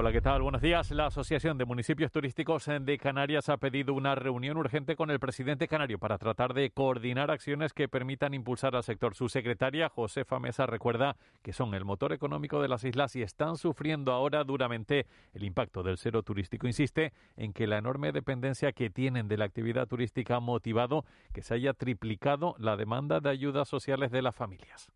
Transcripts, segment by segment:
Hola, ¿qué tal? Buenos días. La Asociación de Municipios Turísticos de Canarias ha pedido una reunión urgente con el presidente canario para tratar de coordinar acciones que permitan impulsar al sector. Su secretaria, Josefa Mesa, recuerda que son el motor económico de las islas y están sufriendo ahora duramente el impacto del cero turístico. Insiste en que la enorme dependencia que tienen de la actividad turística ha motivado que se haya triplicado la demanda de ayudas sociales de las familias.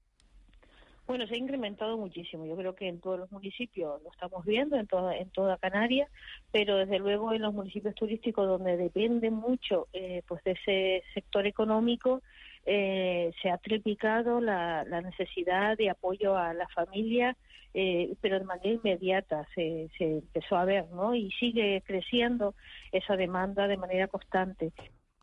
Bueno, se ha incrementado muchísimo. Yo creo que en todos los municipios lo estamos viendo, en toda, en toda Canarias, pero desde luego en los municipios turísticos donde depende mucho eh, pues de ese sector económico, eh, se ha triplicado la, necesidad de apoyo a la familia, eh, pero de manera inmediata se, se empezó a ver, ¿no? Y sigue creciendo esa demanda de manera constante.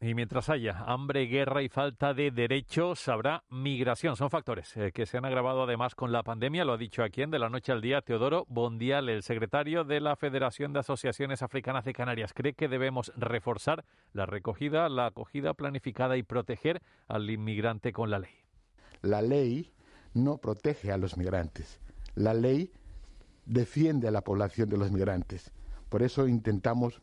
Y mientras haya hambre, guerra y falta de derechos, habrá migración. Son factores eh, que se han agravado además con la pandemia. Lo ha dicho aquí en De la Noche al Día Teodoro Bondial, el secretario de la Federación de Asociaciones Africanas de Canarias. Cree que debemos reforzar la recogida, la acogida planificada y proteger al inmigrante con la ley. La ley no protege a los migrantes. La ley defiende a la población de los migrantes. Por eso intentamos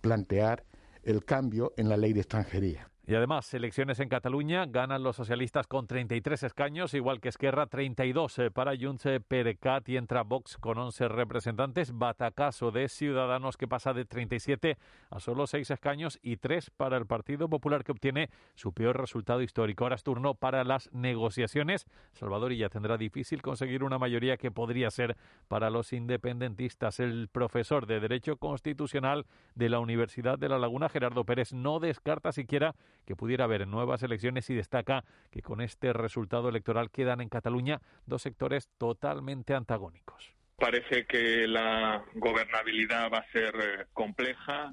plantear el cambio en la ley de extranjería. Y además, elecciones en Cataluña ganan los socialistas con 33 escaños, igual que Esquerra 32 eh, para Junts per Cat y entra Vox con 11 representantes. Batacaso de Ciudadanos que pasa de 37 a solo 6 escaños y 3 para el Partido Popular que obtiene su peor resultado histórico. Ahora es turno para las negociaciones. Salvador ya tendrá difícil conseguir una mayoría que podría ser para los independentistas. El profesor de Derecho Constitucional de la Universidad de La Laguna, Gerardo Pérez, no descarta siquiera que pudiera haber nuevas elecciones y destaca que con este resultado electoral quedan en Cataluña dos sectores totalmente antagónicos. Parece que la gobernabilidad va a ser eh, compleja.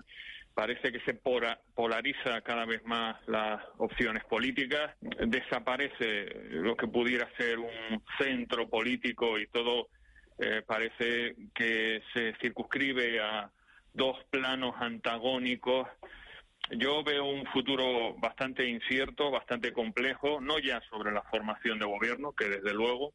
Parece que se polariza cada vez más las opciones políticas, desaparece lo que pudiera ser un centro político y todo eh, parece que se circunscribe a dos planos antagónicos yo veo un futuro bastante incierto, bastante complejo, no ya sobre la formación de gobierno, que desde luego,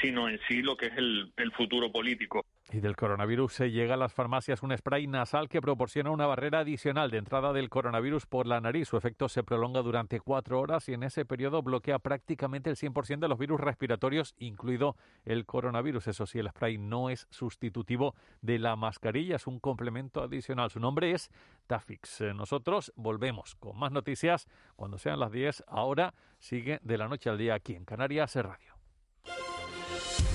sino en sí lo que es el, futuro político. Y del coronavirus se llega a las farmacias un spray nasal que proporciona una barrera adicional de entrada del coronavirus por la nariz. Su efecto se prolonga durante cuatro horas y en ese periodo bloquea prácticamente el 100% de los virus respiratorios, incluido el coronavirus. Eso sí, el spray no es sustitutivo de la mascarilla, es un complemento adicional. Su nombre es Tafix. Nosotros volvemos con más noticias cuando sean las 10. Ahora sigue de la noche al día aquí en Canarias Radio.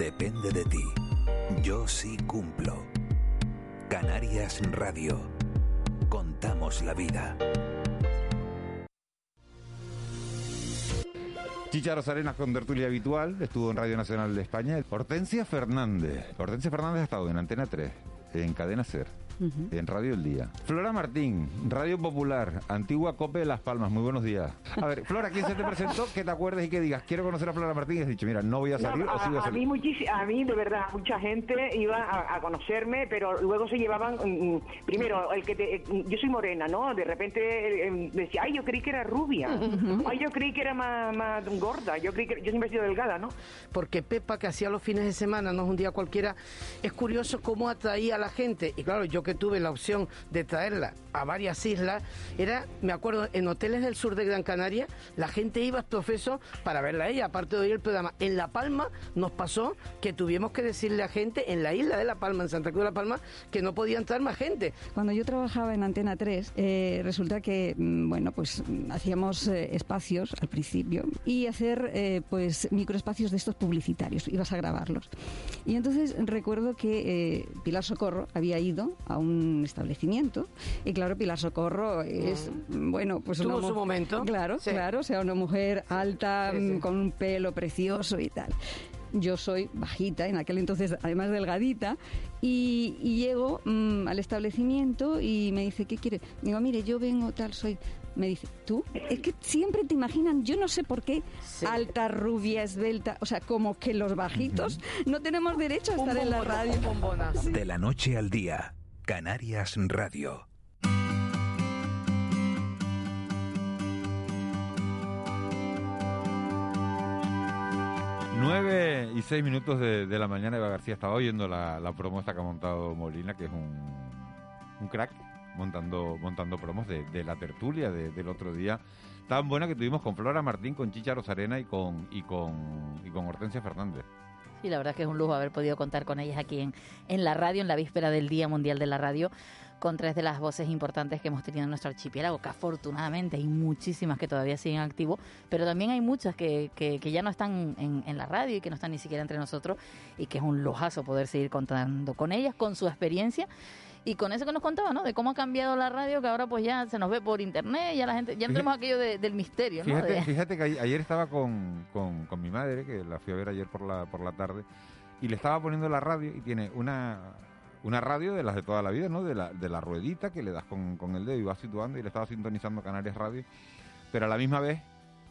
Depende de ti. Yo sí cumplo. Canarias Radio. Contamos la vida. Chicha Rosarena con tertulia habitual, estuvo en Radio Nacional de España. Hortensia Fernández. Hortensia Fernández ha estado en Antena 3, en Cadena Ser, en Radio El Día. Flora Martín, Radio Popular, antigua COPE de Las Palmas. Muy buenos días. A ver, Flora, ¿quién se te presentó? Que te acuerdes y que digas, quiero conocer a Flora Martín. Y has dicho, mira, no voy a salir No, o sí voy a a, a salir. mí a mí de verdad mucha gente iba a, a conocerme pero luego se llevaban mm, mm, primero el que te- eh, yo soy morena no de repente eh, eh, decía ay yo creí que era rubia ay yo creí que era más, más gorda yo creí que yo siempre he sido delgada no porque Pepa, que hacía los fines de semana, no es un día cualquiera, es curioso cómo atraía a la gente. Y claro, yo que tuve la opción de traerla a varias islas, era, me acuerdo, en hoteles del sur de Gran Canaria, la gente iba, profesor, para verla a ella, aparte de oír el programa. En La Palma nos pasó que tuvimos que decirle a gente en la isla de La Palma, en Santa Cruz de La Palma, que no podía entrar más gente. Cuando yo trabajaba en Antena 3, eh, resulta que, mm, bueno, pues mm, hacíamos eh, espacios al principio y hacer, eh, pues, microespacios de estos publicitarios, ibas a grabarlos. Y entonces recuerdo que eh, Pilar Socorro había ido a un establecimiento y claro, Pilar Socorro es, mm, bueno, pues Tuvo una su momento. Claro, Sí. claro, o sea, una mujer alta, Sí, sí. con un pelo precioso y tal. Yo soy bajita, en aquel entonces además delgadita, y, y llego mm, al establecimiento y me dice, ¿qué quiere? Digo, mire, yo vengo tal, soy... Me dice, ¿tú? Es que siempre te imaginan, yo no sé por qué, alta, rubia, esbelta, o sea, como que los bajitos no tenemos derecho a estar en la radio. De la noche al día, Canarias Radio. Nueve y seis minutos de, la mañana, Eva García estaba oyendo la, la promo esta que ha montado Molina, que es un, crack montando, montando promos de, la tertulia de- del otro día. Tan buena que tuvimos con Flora Martín, con Chicha Rosarena y con, y con, y con Hortensia Fernández. Sí, la verdad es que es un lujo haber podido contar con ellas aquí en, en la radio, en la víspera del Día Mundial de la Radio, con tres de las voces importantes que hemos tenido en nuestro archipiélago, que afortunadamente hay muchísimas que todavía siguen activos, pero también hay muchas que, que, que ya no están en, en la radio y que no están ni siquiera entre nosotros, y que es un lujazo poder seguir contando con ellas, con su experiencia. Y con eso que nos contaba, ¿no? De cómo ha cambiado la radio, que ahora pues ya se nos ve por internet, ya la gente, ya tenemos aquello de- del misterio, ¿no? Fíjate, De- fíjate que ayer estaba con, con- con mi madre, que la fui a ver ayer por la, por la tarde, y le estaba poniendo la radio y tiene una, una radio de las de toda la vida, ¿no? De la, de la ruedita que le das con, con el dedo y vas situando y le estaba sintonizando Canarias Radio, pero a la misma vez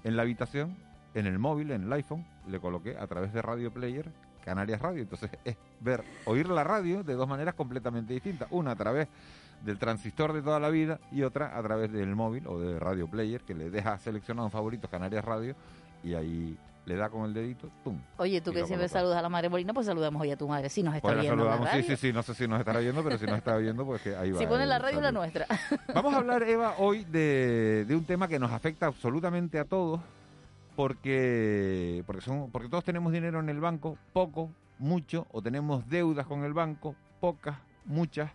en la habitación, en el móvil, en el iPhone, le coloqué a través de Radio Player Canarias Radio. Entonces es ver, oír la radio de dos maneras completamente distintas. Una a través del transistor de toda la vida y otra a través del móvil o de Radio Player que le deja seleccionado en favoritos Canarias Radio y ahí le da con el dedito, ¡pum! Oye, tú que siempre saludas a la madre Molina, pues saludamos hoy a tu madre. Sí, nos está Pues la viendo en la saludamos, sí, radio. sí, sí, no sé si nos estará viendo, pero si nos está viendo, pues que ahí va. Si pone la radio la nuestra. Vamos a hablar, Eva, hoy de, de un tema que nos afecta absolutamente a todos, porque, porque, son, porque todos tenemos dinero en el banco, poco, mucho, o tenemos deudas con el banco, pocas, muchas,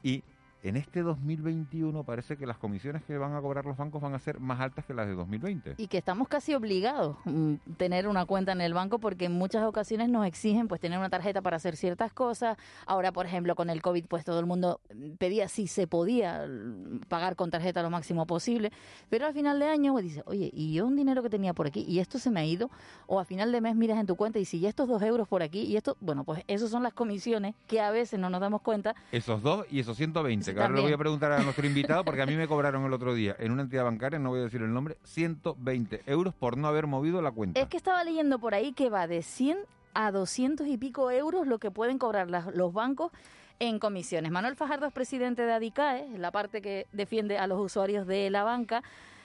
y en este 2021 parece que las comisiones que van a cobrar los bancos van a ser más altas que las de 2020. Y que estamos casi obligados a tener una cuenta en el banco porque en muchas ocasiones nos exigen pues tener una tarjeta para hacer ciertas cosas. Ahora, por ejemplo, con el COVID, pues todo el mundo pedía si se podía mm, pagar con tarjeta lo máximo posible. Pero al final de año pues, dices, oye, y yo un dinero que tenía por aquí y esto se me ha ido. O a final de mes miras en tu cuenta y si ya estos dos euros por aquí y esto, bueno, pues esos son las comisiones que a veces no nos damos cuenta. Esos dos y esos 120, Ahora le voy a preguntar a nuestro invitado, porque a mí me cobraron el otro día en una entidad bancaria, no voy a decir el nombre, 120 euros por no haber movido la cuenta. Es que estaba leyendo por ahí que va de 100 a 200 y pico euros lo que pueden cobrar las- los bancos en comisiones. Manuel Fajardo es presidente de ADICAE, la parte que defiende a los usuarios de la banca.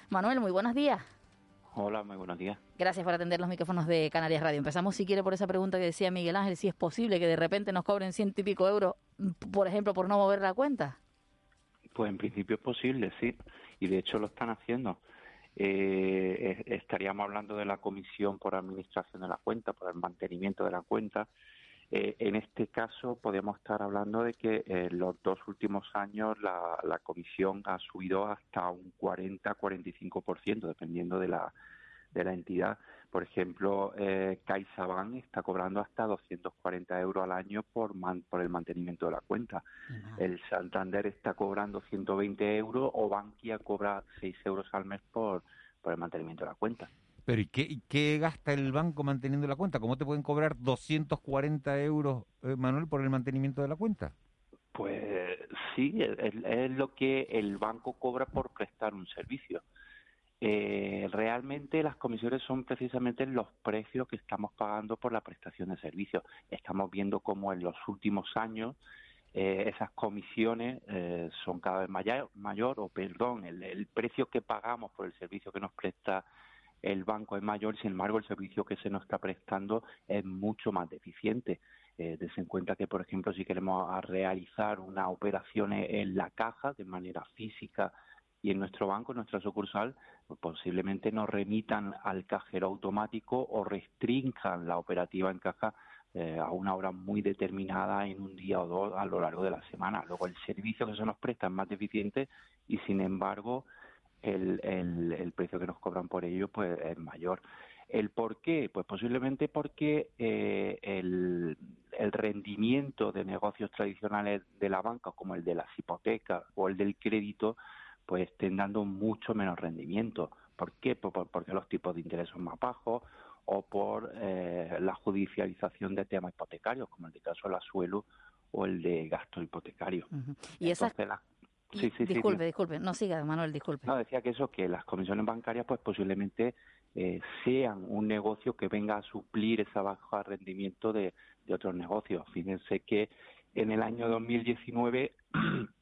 Manuel, muy buenos días. Hola, muy buenos días. Gracias por atender los micrófonos de Canarias Radio. Empezamos, si quiere, por esa pregunta que decía Miguel Ángel, si es posible que de repente nos cobren ciento y pico euros, por ejemplo, por no mover la cuenta. Pues en principio es posible, sí, y de hecho lo están haciendo. Eh, es- estaríamos hablando de la comisión por administración de la cuenta, por el mantenimiento de la cuenta. Eh, en este caso podemos estar hablando de que en los dos últimos años la, la comisión ha subido hasta un 40-45%, dependiendo de la, de la entidad. Por ejemplo, eh, CaixaBank está cobrando hasta 240 euros al año por, man- por el mantenimiento de la cuenta. El Santander está cobrando 120 euros o Bankia cobra 6 euros al mes por, por el mantenimiento de la cuenta. Pero ¿y qué, y qué gasta el banco manteniendo la cuenta? ¿Cómo te pueden cobrar 240 euros, eh, Manuel, por el mantenimiento de la cuenta? Pues sí, es, es lo que el banco cobra por prestar un servicio. Eh, realmente las comisiones son precisamente los precios que estamos pagando por la prestación de servicios. Estamos viendo cómo en los últimos años eh, esas comisiones eh, son cada vez mayor, mayor o perdón, el, precio que pagamos por el servicio que nos presta el banco es mayor, sin embargo el servicio que se nos está prestando es mucho más deficiente. Eh, en cuenta que, por ejemplo, si queremos realizar una operación en la caja de manera física y en nuestro banco, en nuestra sucursal, pues posiblemente nos remitan al cajero automático o restrinjan la operativa en caja eh, a una hora muy determinada en un día o dos a lo largo de la semana. Luego el servicio que se nos presta es más deficiente y sin embargo el, precio que nos cobran por ello pues es mayor. ¿El por qué? Pues posiblemente porque eh, el, el, rendimiento de negocios tradicionales de la banca, como el de las hipotecas o el del crédito, pues estén dando mucho menos rendimiento. ¿Por qué? porque los tipos de interés son más bajos o por eh, la judicialización de temas hipotecarios, como el de caso del asuelo o el de gasto hipotecario. Uh -huh. Y esas... Sí, sí, disculpe, sí, disculpe, no siga, Manuel, disculpe. No, decía que eso, que las comisiones bancarias, pues posiblemente eh, sean un negocio que venga a suplir ese bajo rendimiento de, de otros negocios. Fíjense que en el año 2019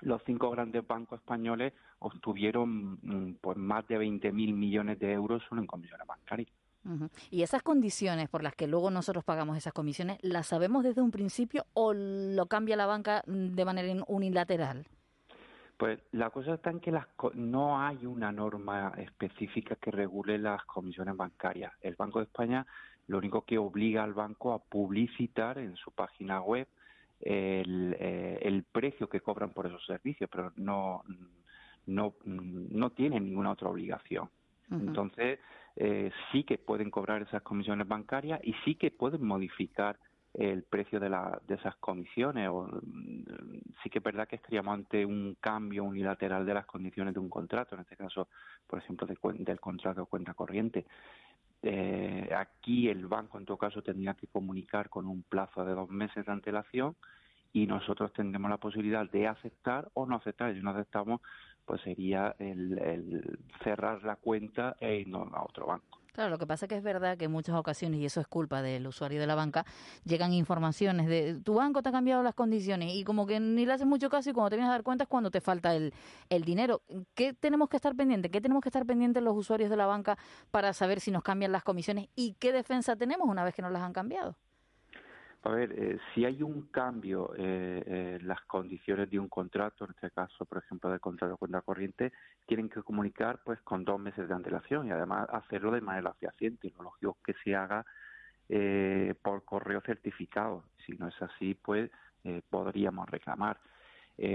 los cinco grandes bancos españoles obtuvieron pues más de 20.000 millones de euros solo en comisiones bancarias. Uh -huh. ¿Y esas condiciones por las que luego nosotros pagamos esas comisiones, las sabemos desde un principio o lo cambia la banca de manera unilateral? Pues la cosa está en que las, no hay una norma específica que regule las comisiones bancarias. El Banco de España lo único que obliga al banco a publicitar en su página web el, eh, el precio que cobran por esos servicios, pero no, no, no tienen ninguna otra obligación. Uh -huh. Entonces, eh, sí que pueden cobrar esas comisiones bancarias y sí que pueden modificar el precio de, la, de esas comisiones. O, sí que es verdad que estaríamos ante un cambio unilateral de las condiciones de un contrato, en este caso, por ejemplo, de, del contrato de cuenta corriente. Eh, aquí el banco, en todo caso, tendría que comunicar con un plazo de dos meses de antelación y nosotros tendremos la posibilidad de aceptar o no aceptar. Si no aceptamos, pues sería el, el cerrar la cuenta e irnos a otro banco. Claro, lo que pasa es que es verdad que en muchas ocasiones, y eso es culpa del usuario de la banca, llegan informaciones de tu banco te ha cambiado las condiciones y como que ni le haces mucho caso y cuando te vienes a dar cuenta es cuando te falta el, el dinero. ¿Qué tenemos que estar pendientes? ¿Qué tenemos que estar pendientes los usuarios de la banca para saber si nos cambian las comisiones y qué defensa tenemos una vez que nos las han cambiado? A ver, eh, si hay un cambio eh, eh, las condiciones de un contrato, en este caso, por ejemplo, del contrato de cuenta corriente, tienen que comunicar pues con dos meses de antelación y además hacerlo de manera fehaciente. Lo lógico que se haga eh, por correo certificado. Si no es así, pues eh, podríamos reclamar.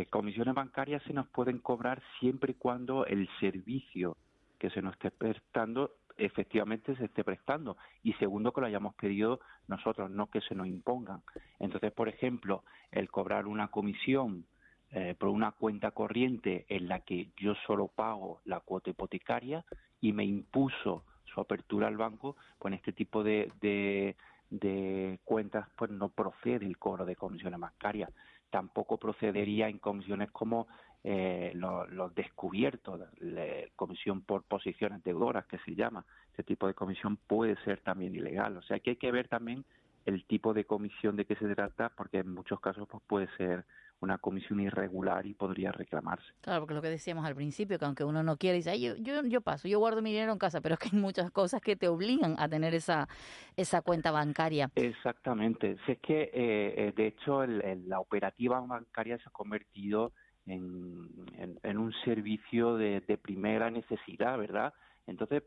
Comisiones bancarias se nos pueden cobrar siempre y cuando el servicio que se nos esté prestando efectivamente se esté prestando y segundo que lo hayamos pedido nosotros, no que se nos impongan. Entonces, por ejemplo, el cobrar una comisión eh, por una cuenta corriente en la que yo solo pago la cuota hipotecaria y me impuso su apertura al banco, pues en este tipo de, de, de cuentas pues no procede el cobro de comisiones bancarias. Tampoco procedería en comisiones como eh, los, los, descubiertos, la comisión por posiciones deudoras que se llama. Este tipo de comisión puede ser también ilegal. O sea que hay que ver también el tipo de comisión de que se trata, porque en muchos casos pues, puede ser una comisión irregular y podría reclamarse. Claro, porque lo que decíamos al principio, que aunque uno no quiere, dice, yo, yo, yo paso, yo guardo mi dinero en casa, pero es que hay muchas cosas que te obligan a tener esa, esa cuenta bancaria. Exactamente. Si es que, eh, de hecho, el, el, la operativa bancaria se ha convertido en, un servicio de, de, primera necesidad, ¿verdad? Entonces,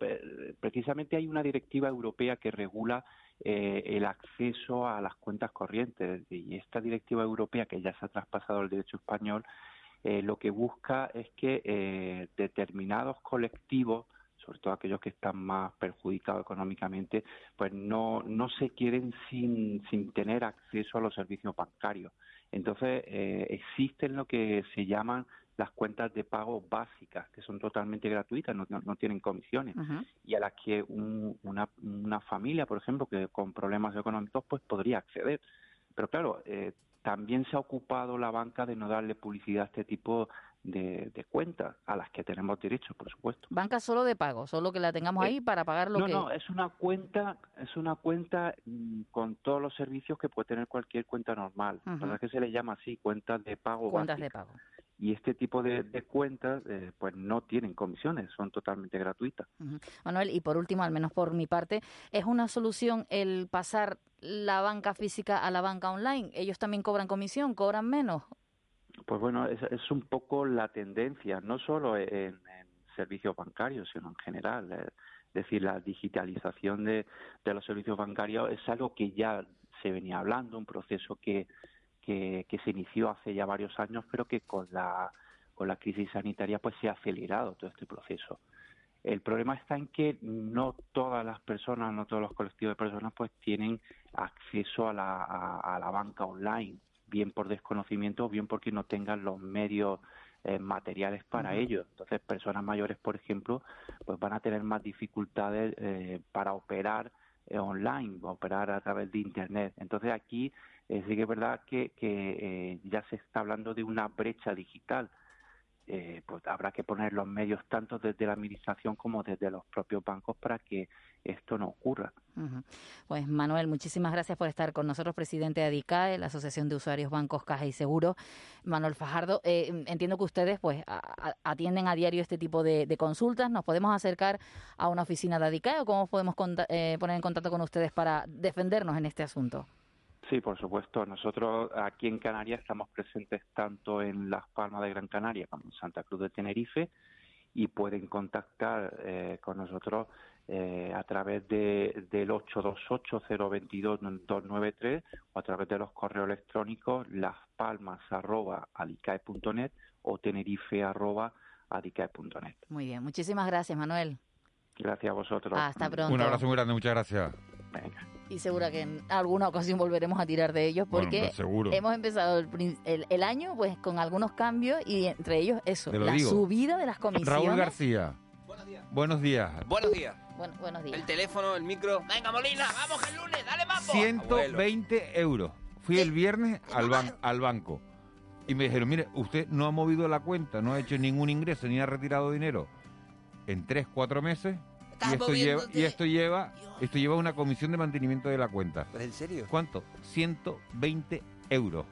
precisamente hay una directiva europea que regula eh, el acceso a las cuentas corrientes y esta directiva europea que ya se ha traspasado al derecho español eh, lo que busca es que eh, determinados colectivos sobre todo aquellos que están más perjudicados económicamente, pues no, no se quieren sin, sin tener acceso a los servicios bancarios. Entonces, eh, existen lo que se llaman las cuentas de pago básicas, que son totalmente gratuitas, no, no, no tienen comisiones, uh -huh. y a las que un, una, una familia, por ejemplo, que con problemas económicos, pues podría acceder. Pero claro, eh, también se ha ocupado la banca de no darle publicidad a este tipo de, de cuentas, a las que tenemos derecho, por supuesto. Banca solo de pago, solo que la tengamos Eh, ahí para pagar lo no, que... no, es una cuenta, es una cuenta mm, con todos los servicios que puede tener cualquier cuenta normal. La Ujú. verdad es que se le llama así, cuentas de pago Cuentas de pago. Y este tipo de, de cuentas, eh, pues no tienen comisiones, son totalmente gratuitas. Manuel, y por último, al menos por mi parte, ¿es una solución el pasar la banca física a la banca online? ¿Ellos también cobran comisión? ¿Cobran menos? Pues bueno, es, un poco la tendencia, no solo en, en servicios bancarios, sino en general. Es decir, la digitalización de, de los servicios bancarios es algo que ya se venía hablando, un proceso que, que, que se inició hace ya varios años, pero que con la, con la crisis sanitaria pues se ha acelerado todo este proceso. El problema está en que no todas las personas, no todos los colectivos de personas pues tienen acceso a la, a la banca online, bien por desconocimiento o bien porque no tengan los medios eh, materiales para Ujú. ello. Entonces, personas mayores, por ejemplo, pues van a tener más dificultades eh, para operar eh, online, operar a través de Internet. Entonces, aquí eh, sí que es verdad que, que eh, ya se está hablando de una brecha digital. Eh, pues habrá que poner los medios tanto desde la administración como desde los propios bancos para que esto no ocurra. Pues Manuel, muchísimas gracias por estar con nosotros, presidente de ADICAE, la Asociación de Usuarios Bancos, Caja y Seguros. Manuel Fajardo, eh, entiendo que ustedes pues a- a- atienden a diario este tipo de, de consultas. ¿Nos podemos acercar a una oficina de ADICAE o cómo podemos eh, poner en contacto con ustedes para defendernos en este asunto? Sí, por supuesto. Nosotros aquí en Canarias estamos presentes tanto en Las Palmas de Gran Canaria como en Santa Cruz de Tenerife y pueden contactar eh, con nosotros eh, a través de, del 828-022-293 o a través de los correos electrónicos laspalmas.adicae.net o tenerife.adicae.net. Muy bien, muchísimas gracias, Manuel. Gracias a vosotros. Hasta pronto. Un abrazo muy grande, muchas gracias. Y segura que en alguna ocasión volveremos a tirar de ellos porque seguro. hemos empezado el, prin- el- el año pues con algunos cambios y entre ellos eso, la digo. subida de las comisiones. Raúl García. Buenos días. Buenos días. Bueno, buenos días. El teléfono, el micro. Venga, Molina, vamos el lunes, dale mambo. 120 euros. Fui el viernes al, ban- al banco y me dijeron, mire, usted no ha movido la cuenta, no ha hecho ningún ingreso ni ha retirado dinero en 3, 4 meses y esto, lleva, y esto lleva esto lleva una comisión de mantenimiento de la cuenta. ¿En serio? ¿Cuánto? 120 euros.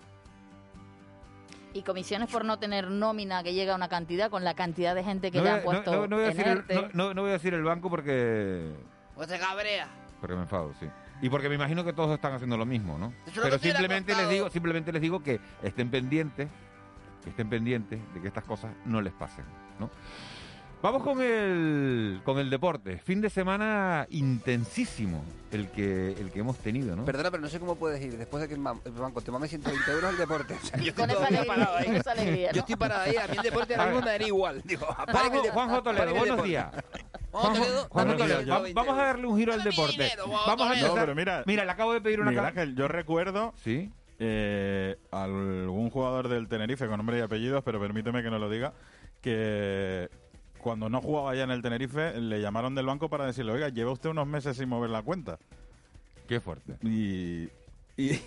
Y comisiones por no tener nómina que llega a una cantidad con la cantidad de gente que No le han puesto no- no voy a en decir el, ERTE. no- no- no voy a decir el banco porque Pues te cabrea. porque me enfado, sí. Y porque me imagino que todos están haciendo lo mismo, ¿no? Pero simplemente les digo, simplemente les digo que estén pendientes, que estén pendientes de que estas cosas no les pasen, ¿no? Vamos con el con el deporte. Fin de semana intensísimo el que el que hemos tenido, ¿no? Perdona, pero no sé cómo puedes ir después de que el, mam- el banco te mame 120 euros el deporte. O sea, yo Con estoy esa todavía alegría, parado ahí. con esa alegría, Yo estoy parado ahí. A mí el deporte ahora A mismo me daría igual. Digo, Juanjo, Toledo, buenos días. Juanjo Juanjo, Toledo, vamos a darle un giro al deporte. Vamos a empezar. No, pero mira, le acabo de pedir una Miguel Ángel, yo recuerdo ¿Sí? eh, algún jugador del Tenerife con nombre y apellidos, pero permíteme que no lo diga, que cuando no jugaba ya en el Tenerife le llamaron del banco para decirle, oiga, lleva usted unos meses sin mover la cuenta. Qué fuerte. Y, y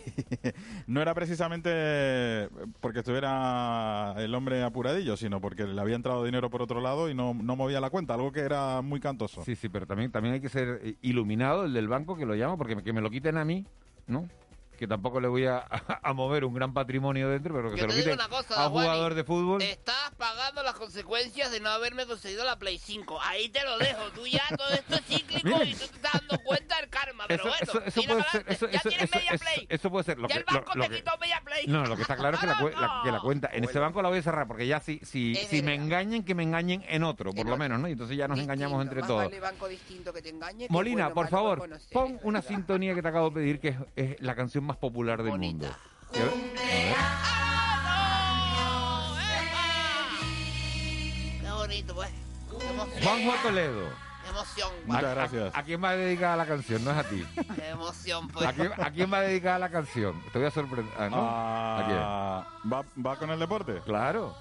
no era precisamente porque estuviera el hombre apuradillo, sino porque le había entrado dinero por otro lado y no, no movía la cuenta, algo que era muy cantoso. Sí, sí, pero también también hay que ser eh, iluminado el del banco que lo llama porque que me lo quiten a mí, ¿no? Que tampoco le voy a, a mover un gran patrimonio dentro, pero que Yo se lo te digo quiten una cosa, a Juani, jugador de fútbol. Estás pagando las consecuencias de no haberme conseguido la Play 5. Ahí te lo dejo. Tú ya todo esto es cíclico y tú te estás dando cuenta del karma. Pero Eso, bueno, eso, puede ser, eso, ya eso, tienes eso, media eso- Play. eso puede ser lo ya que, el banco lo- lo te que- quitó media Play. No, lo que está claro es que la, cue- la- que la cuenta en ese banco la voy a cerrar porque ya si si, Es si me engañen que me engañen en otro, por lo menos, ¿no? Y entonces ya nos engañamos entre Más todos. vale banco distinto que te engañe que Molina, bueno, por favor, pon una sintonía que te acabo de pedir que es, es la canción más popular del mundo. Y a ver- Qué bonito, pues. Juanjo Toledo. Qué emoción. Muchas ¿A- a- gracias. ¿A, quién va dedicada la canción? No es a ti. Qué emoción, pues. ¿A quién, a quién va dedicada la canción? Te voy a sorprender. Ah, ¿no? ¿A quién? Ah, ¿va, ¿Va con el deporte? Claro.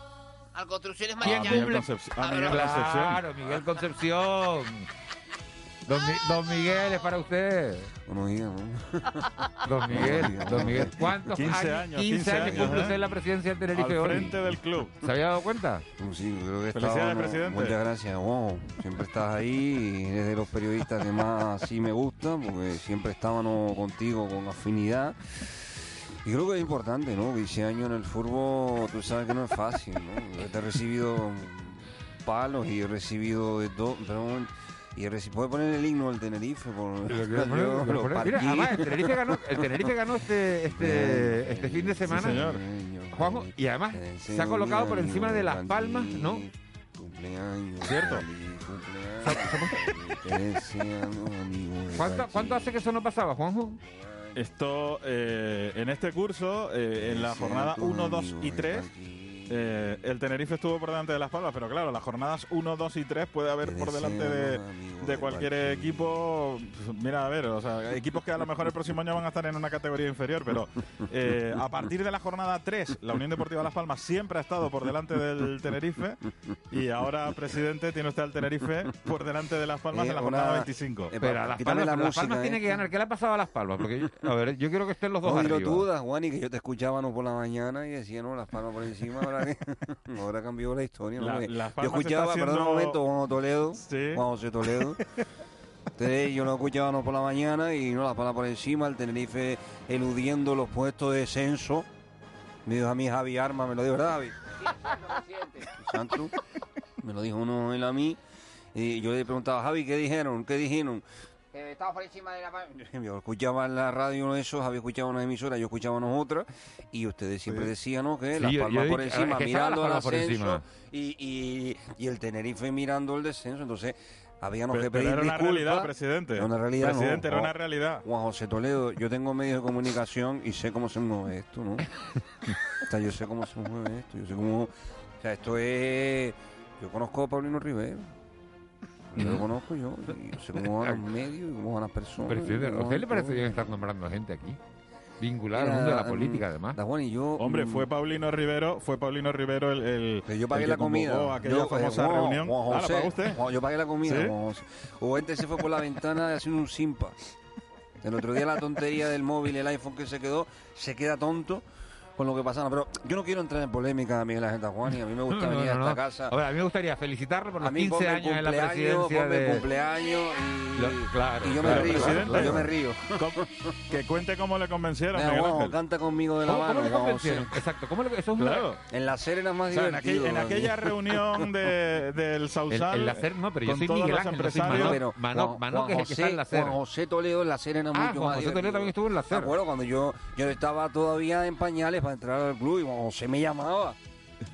Al Construcciones A Mañana. Miguel Concepción. A Miguel Concepción. Claro, Miguel Concepción. Don, Mi- don Miguel es para usted. Buenos días, ¿no? Don Miguel, don Miguel. ¿Cuántos 15 años, años, 15 15 años cumple ¿eh? usted en la presidencia del Tenerife Al hoy? frente del club. ¿Se había dado cuenta? Sí, creo que Felicidades, ¿no? presidente. Muchas gracias, wow. Siempre estás ahí y eres de los periodistas que más así me gusta, porque siempre estábamos contigo con afinidad. Y creo que es importante, ¿no? 15 años en el fútbol, tú sabes que no es fácil, ¿no? Te he recibido palos y he recibido de todo, pero y he reci- ¿Puedes poner el himno del Tenerife? Por, Lo que- yo lo que- lo Mira, partí. además, el Tenerife ganó, el Tenerife ganó este, este, este fin de semana. señor. Juanjo, y además se ha colocado por encima de Las Palmas, ¿no? Cumpleaños. Cierto. cumpleaños, ¿Cuánto. ¿Cuánto hace que eso no pasaba, Juanjo? Esto, eh, en este curso, eh, en la jornada 1, 2 y 3, eh, el Tenerife estuvo por delante de Las Palmas, pero claro, las jornadas 1, 2 y 3 puede haber por delante de, de cualquier equipo. Mira, a ver, o sea, equipos que a lo mejor el próximo año van a estar en una categoría inferior, pero eh, a partir de la jornada 3, la Unión Deportiva Las Palmas siempre ha estado por delante del Tenerife y ahora, presidente, tiene usted al Tenerife por delante de Las Palmas Eh, en la una- jornada 25. eh, Pero a Las Palmas, la Las música, Palmas ¿eh? tiene que ganar. ¿Qué le ha pasado a Las Palmas? Porque, yo- a ver, yo quiero que estén los dos No, arriba. dudas, Juan, y que yo te escuchaba no por la mañana y decía, no, las palmas por encima, ahora, ahora cambió la historia. ¿no? La- yo escuchaba, perdón un momento, Juan Toledo, Sí. Juan José Toledo. Entonces yo lo escuchaba no por la mañana y no las palmas por encima, el Tenerife eludiendo los puestos de descenso. Me dijo a mí Javi Arma, me lo dijo, ¿verdad, Javi? Santo, me lo dijo uno él a mí. Y yo le preguntaba, Javi, ¿qué dijeron? ¿Qué dijeron? Que estaba por encima de la... Yo escuchaba en la radio eso, había escuchado una emisora, yo escuchaba unas otras, y ustedes siempre decían, ¿no? Que Sí, las palmas yo por encima, es que estaba mirando el Las Palmas por ascenso, encima. y, y, y el Tenerife mirando el descenso, entonces habíamos Pero- que pero pedir era una disculpas. realidad, presidente. Era una realidad, no. Presidente, era Juan- una realidad. Juan José Toledo, yo tengo medios de comunicación y sé cómo se mueve esto, ¿no? o sea, yo sé cómo se mueve esto, yo sé cómo... O sea, esto es... Yo conozco a Paulino Rivera. Yo lo conozco yo, yo sé cómo van los medios y cómo van las personas. Presidente, y ¿a usted le parece bien estar nombrando gente aquí? Vinculada al mundo de la mm, política, además. Da Juan y yo... Hombre, mm, fue Paulino Rivero, fue Paulino Rivero el, el Pero yo el pagué que la comida. aquella Yo, eh, famosa Juan- reunión. Juan Ah, ¿la José, usted? Juan- yo pagué la comida. ¿Sí? Juan José. O este se fue por la ventana haciendo un simpa. El otro día la tontería del móvil, el iPhone que se quedó, se queda tonto con lo que pasaba. Pero yo no quiero entrar en polémica, Miguel Ángel Juan, y a mí me gusta No, no, venir no, a esta no. casa. A ver, a mí me gustaría felicitarlo por A los mí 15 ponme años en la cumpleaños, presidencia ponme de... cumpleaños y, Lo- claro, y yo claro, me río. presidente. Yo me río. ¿Cómo- que cuente cómo le convencieron, Juanjo, Ángel. canta conmigo de la ¿Cómo, mano. cómo convencieron? Exacto, ¿cómo le, eso es Claro. En la serie era más O sea, en, aquel- divertido. en aquella reunión de, del El, Sausal, el hacer, no, pero yo con soy Miguel Ángel, no soy empresarios, Mano, Mano, Mano, que es el que está en la. Juan José Toledo en la acera era Ah, mucho más José Toledo divertido. también estuvo en la Me acera. acuerdo cuando yo, yo estaba todavía en pañales para entrar al club y José me llamaba.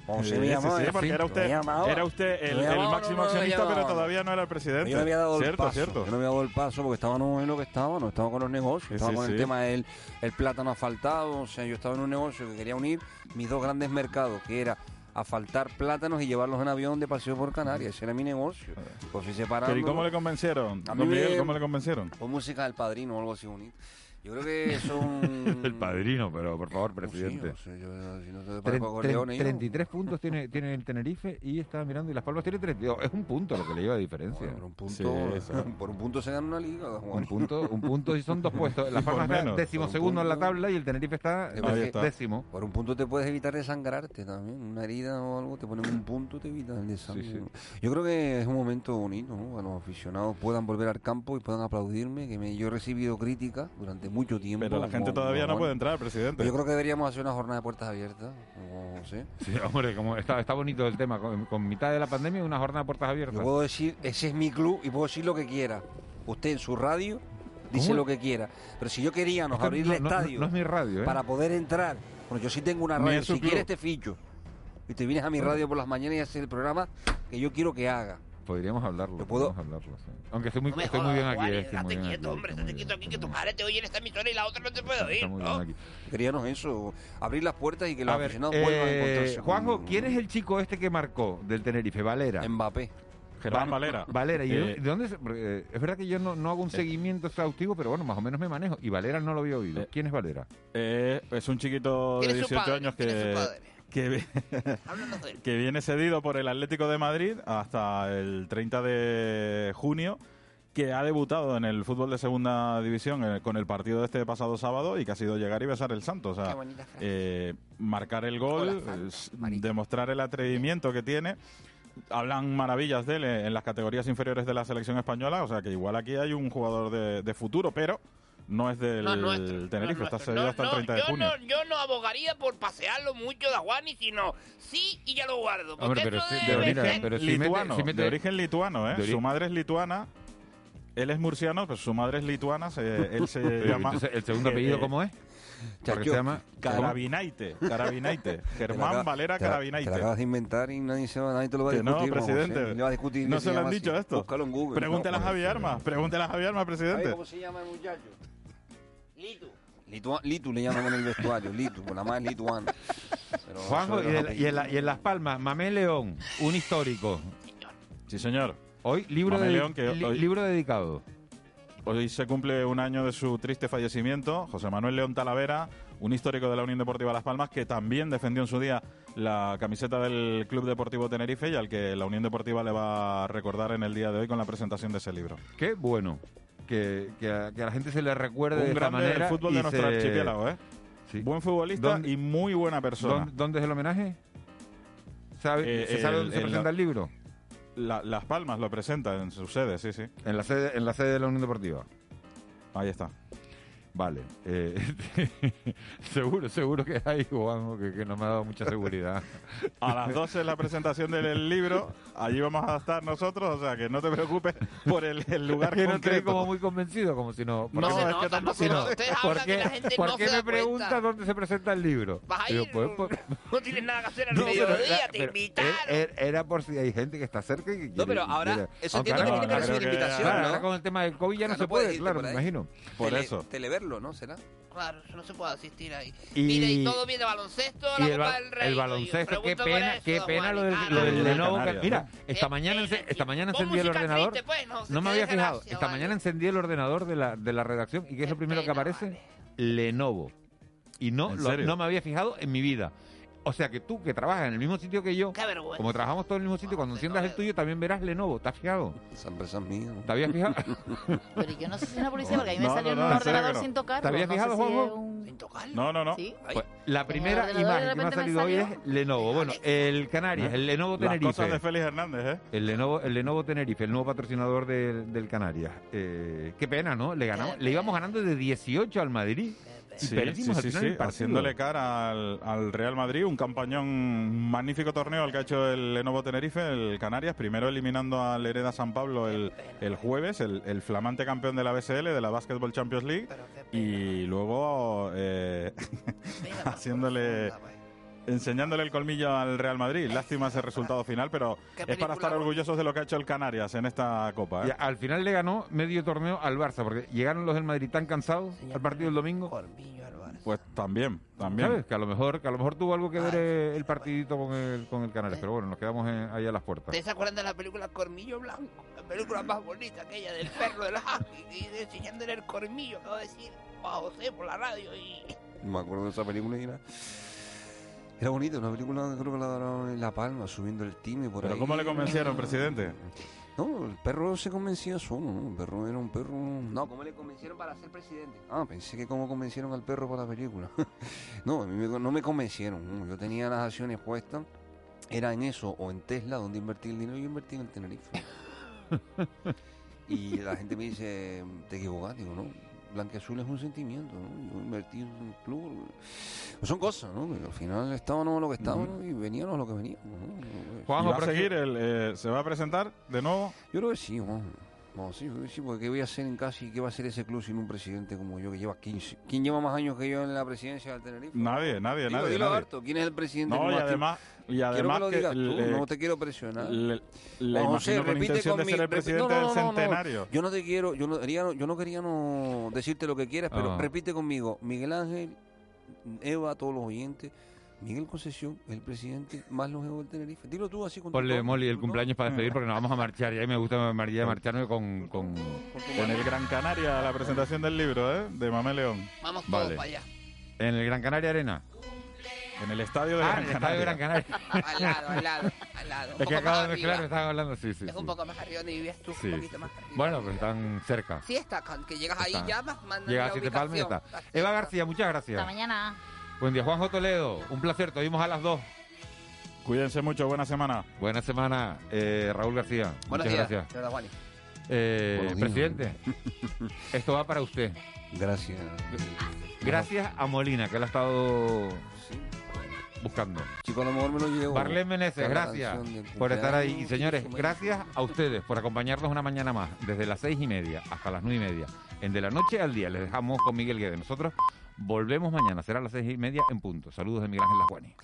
José me Sí, sí, llamaba. sí, ¿eh? porque era usted, llamaba. era usted el, máximo no, no, me accionista, pero todavía no era el presidente. Yo no había dado el paso. cierto. Yo no había dado el paso porque estaba no en lo que estaba, no estaba con los negocios, Sí, estaba sí, con el sí. tema del el plátano asfaltado, o sea, yo estaba en un negocio que quería unir mis dos grandes mercados, que era asfaltar plátanos y llevarlos en avión de paseo por Canarias, ese era mi negocio. Pues separando. Pero ¿Y cómo le convencieron? A mí Miguel, ¿cómo le convencieron? Con música del padrino o algo así bonito. Yo creo que son... El padrino, pero por favor, Pues Sí, presidente. no sé, yo, si no te Tren- parezco a tren- Corleone, yo- 33 puntos tiene, tiene el Tenerife y estaba mirando y Las Palmas tiene 32. Es un punto lo que le lleva de diferencia. Por un punto, Sí, eso. por un punto se gana una liga, Juan. Un punto, un punto y son dos puestos. Las Palmas está menos. décimo segundo en la tabla y el Tenerife está está. décimo. Por un punto te puedes evitar desangrarte también. Una herida o algo, te ponen un punto te evitas el desangre. Sí, sí. Yo creo que es un momento bonito, ¿no? Que los aficionados puedan volver al campo y puedan aplaudirme. Que me, yo he recibido críticas durante mucho tiempo. Pero la gente como- todavía no como- puede entrar, presidente. Yo creo que deberíamos hacer una jornada de puertas abiertas. o no sé. Sí, hombre, como está, está bonito el tema. Con, con mitad de la pandemia, una jornada de puertas abiertas. Yo puedo decir, ese es mi club y puedo decir lo que quiera. Usted en su radio dice ¿Cómo? lo que quiera. Pero si yo queríamos Esto abrir no- el no- estadio no es mi radio, ¿eh? para poder entrar, bueno, yo sí tengo una radio. Si club. quieres te ficho. Y te vienes a mi radio por las mañanas y haces el programa que yo quiero que haga. Podríamos hablarlo. Yo puedo- podríamos hablarlo, sí. Aunque estoy muy, No estoy muy jodas, bien aquí. Eh, muy estate quieto, aquí, hombre, estate muy quieto aquí que tu muy madre te oye en esta emisora y la otra no te puede oír. Está muy ¿no? bien aquí. Queríamos eso, abrir las puertas y que los A ver, aficionados vuelvan a eh, encontrarse. con Juanjo, ¿quién es el chico este que marcó del Tenerife? Valera. Mbappé. Germán Valera. Valera, ¿y Eh, dónde- de dónde se- eh, es verdad que yo no, no hago un seguimiento exhaustivo, pero bueno, más o menos me manejo. Y Valera no lo había oído. Eh, ¿Quién es Valera? Eh, es un chiquito de ¿Quién es su 18 padre? años ¿Quién es su que, padre? que, viene cedido por el Atlético de Madrid hasta el 30 de junio que ha debutado en el fútbol de segunda división eh, con el partido de este pasado sábado y que ha sido llegar y besar el santo. O sea, eh, marcar el gol, es- demostrar el atrevimiento que tiene. Hablan maravillas de él eh, en las categorías inferiores de la selección española, o sea que igual aquí hay un jugador de, de futuro, pero no es del No es nuestro, Tenerife, no está cedido No, hasta el no, 30 de yo junio. No, yo no abogaría por pasearlo mucho de Juani, sino sí y ya lo guardo. Hombre, pero de de origen pero si lituano, si mete- de origen lituano, ¿eh? Su madre es lituana, él es murciano, pues su madre es lituana, se- él se Pero llama... ¿el segundo apellido cómo es? Porque se llama... Carabinaite, Carabinaite, Germán Valera te la- Carabinaite. Te la acabas de inventar y nadie, se va, nadie te lo va a Que no, discutir. presidente. ¿eh? Va a discutir No se lo han así. dicho esto. Búscalo en Google. Pregúntale a No, Javi Armas, pregúntale a Javi Armas, presidente. ¿Cómo se llama el muchacho? Litu. Litu, Litu le llaman en el vestuario, Litu, por la más lituana. Pero Juanjo, y, en, los y en la- y en Las Palmas, Mamé León, un histórico. Sí, señor. Hoy, libro, Mamé de- León, que li- hoy- libro dedicado. Hoy se cumple un año de su triste fallecimiento. José Manuel León Talavera, un histórico de la Unión Deportiva Las Palmas, que también defendió en su día la camiseta del Club Deportivo Tenerife y al que la Unión Deportiva le va a recordar en el día de hoy con la presentación de ese libro. Qué bueno. Que, que a, que a la gente se le recuerde de esta manera. del fútbol de nuestro se- archipiélago, ¿eh? Sí. Buen futbolista ¿Dónde- y muy buena persona. ¿Dónde, dónde es el homenaje? ¿Sabe, Eh, ¿Se sabe el- dónde se en presenta la- el libro? La- Las Palmas lo presenta en su sede, sí, sí. En la sede, en la sede de la Unión Deportiva. Ahí está. Vale. eh, seguro, seguro que hay, Juanjo, que, que no me ha dado mucha seguridad. A las 12 es la presentación del libro. Allí vamos a estar nosotros, o sea que no te preocupes por el, el lugar que no estoy como muy convencido, como si no... No, ¿por qué- es que tampoco si no, no. Ustedes ¿Por hablan qué, y la gente por no qué se me preguntas dónde se presenta el libro? Vas a ir, pues, pues, no tienes nada que hacer al no, pero mediodía, era- te invitaron. era- Era por si hay gente que está cerca y que quiere- pero ahora, quiere- eso entiendo que tiene que recibir invitación, ¿no? ahora con el tema del COVID ya no, No se puede, claro, me imagino. Por eso. Televerlo, ¿no? ¿Será? Claro, eso no se puede asistir ahí. Y- Mira, y todo bien de baloncesto, la Y el, Copa del Rey. el yo baloncesto, qué pena, eso, qué pena Juan, lo del, lo del de Lenovo. Canarias, mira, esta mañana, esta mañana encendí el ordenador. triste, pues, no, No qué me había fijado. desgracia, Esta vale. mañana encendí el ordenador de la, de la redacción y ¿qué es lo primero que aparece? Lenovo. Y no, ¿En lo- no me había fijado en mi vida. O sea que tú, que trabajas en el mismo sitio que yo, como trabajamos todos en el mismo sitio, cuando enciendas el tuyo también verás Lenovo. ¿Te has fijado? Esa empresa es mía. ¿Te habías fijado? Pero yo no sé si es una publicidad, porque a mí me No, salió no, en no, un ordenador sin tocarlo. ¿Te habías fijado, Juanjo? un- No, no, no. ¿Sí? Pues, la primera imagen que me ha salido hoy es Lenovo. Bueno, el Canarias, el Lenovo Las Tenerife. cosas de Félix Hernández, ¿eh? El Lenovo, el Lenovo Tenerife, el nuevo patrocinador del, del Canarias. Eh, qué pena, ¿no? Le ganamos, le íbamos ganando de 18 al Madrid. Sí, perdimos sí, al sí, final sí, el partido. haciéndole cara al, al Real Madrid, un campañón, magnífico torneo el que ha hecho el Lenovo Tenerife, el Canarias, primero eliminando al Hereda San Pablo el, el jueves, el, el flamante campeón de la BSL, de la Basketball Champions League, y luego eh, haciéndole... Enseñándole el colmillo al Real Madrid. Lástima ese resultado final, pero es para estar orgullosos de lo que ha hecho el Canarias en esta Copa. Y ¿eh? al final le ganó medio torneo al Barça, porque llegaron los del Madrid tan cansados al partido del domingo. Pues también, también. ¿Sabes? Que a lo mejor, que a lo mejor tuvo algo que ver eh, el partidito con el, con el Canarias. Pero bueno, nos quedamos en- ahí a las puertas. ¿Ustedes se acuerdan de la película Cormillo Blanco? La película más bonita, aquella del perro del y enseñándole el cormillo, acabo de decir a José por la radio y... Me acuerdo de esa película y era... Era bonita, una película creo que la daban en La Palma, subiendo el time por ¿Pero ahí. cómo le convencieron, presidente? No, el perro se convencía solo, ¿no? El perro era un perro... No, ¿cómo le convencieron para ser presidente? Ah, pensé que cómo convencieron al perro para la película. no, a mí me- no me convencieron. ¿no? Yo tenía las acciones puestas, era en eso o en Tesla, donde invertí el dinero, yo invertí en el Tenerife. y la gente me dice, te equivocas, digo, no. Blanqueazul es un sentimiento, ¿no? Yo invertí en un club. Pues son cosas, ¿no? Que al final estábamos lo que estábamos y veníamos lo que veníamos. ¿no? ¿Y va a seguir? El, eh, ¿Se va a presentar de nuevo? Yo creo que sí, Juan. Vamos, sí, que sí, porque ¿qué voy a hacer en casa y qué va a hacer ese club sin un presidente como yo que lleva 15? ¿Quién lleva más años que yo en la presidencia del Tenerife? Nadie, nadie, Dilo, nadie. dilo nadie. harto. ¿Quién es el presidente No, y más además, y además que lo tú, le- no te quiero presionar. le- Juan imagino José, con repite intención de conmigo, ser el repi- presidente no, no, del no, no, no. centenario. Yo no te quiero, yo no quería, yo no quería no decirte lo que quieras, pero Ah. repite conmigo. Miguel Ángel, Eva, todos los oyentes. Miguel Concesión es el presidente más longevo del Tenerife. Dilo tú así con tu Ponle, Molly, el con cumpleaños para despedir porque nos vamos a marchar. Y a mí me gusta mar- ya marcharme con... con... En el Gran Canaria, la presentación del libro, ¿eh? De Mamé León. Vamos todos Vale. para allá. En el Gran Canaria Arena. En el estadio de Ah, Gran estadio Canaria. Gran Canaria. Al lado, al lado, al lado. Un Es que acabo de mezclar, estaban hablando, sí, sí. Es sí. un poco más arriba donde vivías tú, Sí, un poquito más arriba. Bueno, pues están cerca. Sí, está, con- que llegas ahí Está. ya, más mandan Llega la a Siete Palmas y ya ubicación. está. Eva García, muchas gracias. Hasta mañana. Buen día, Juanjo Toledo. Un placer, te vimos a las dos. Cuídense mucho, buena semana. Buena semana, eh, Raúl García. Buenos muchas días, gracias. Juani. Eh, presidente, esto va para usted. Gracias. Gracias a Molina, que la ha estado buscando. Chico, a lo mejor me lo llevo. Barlén Meneses, gracias por estar ahí. Y señores, gracias a ustedes por acompañarnos una mañana más, desde las seis y media hasta las nueve y media. En De la Noche al Día les dejamos con Miguel Guedes. Nosotros volvemos mañana, será a las seis y media en punto. Saludos de Miguel Ángel.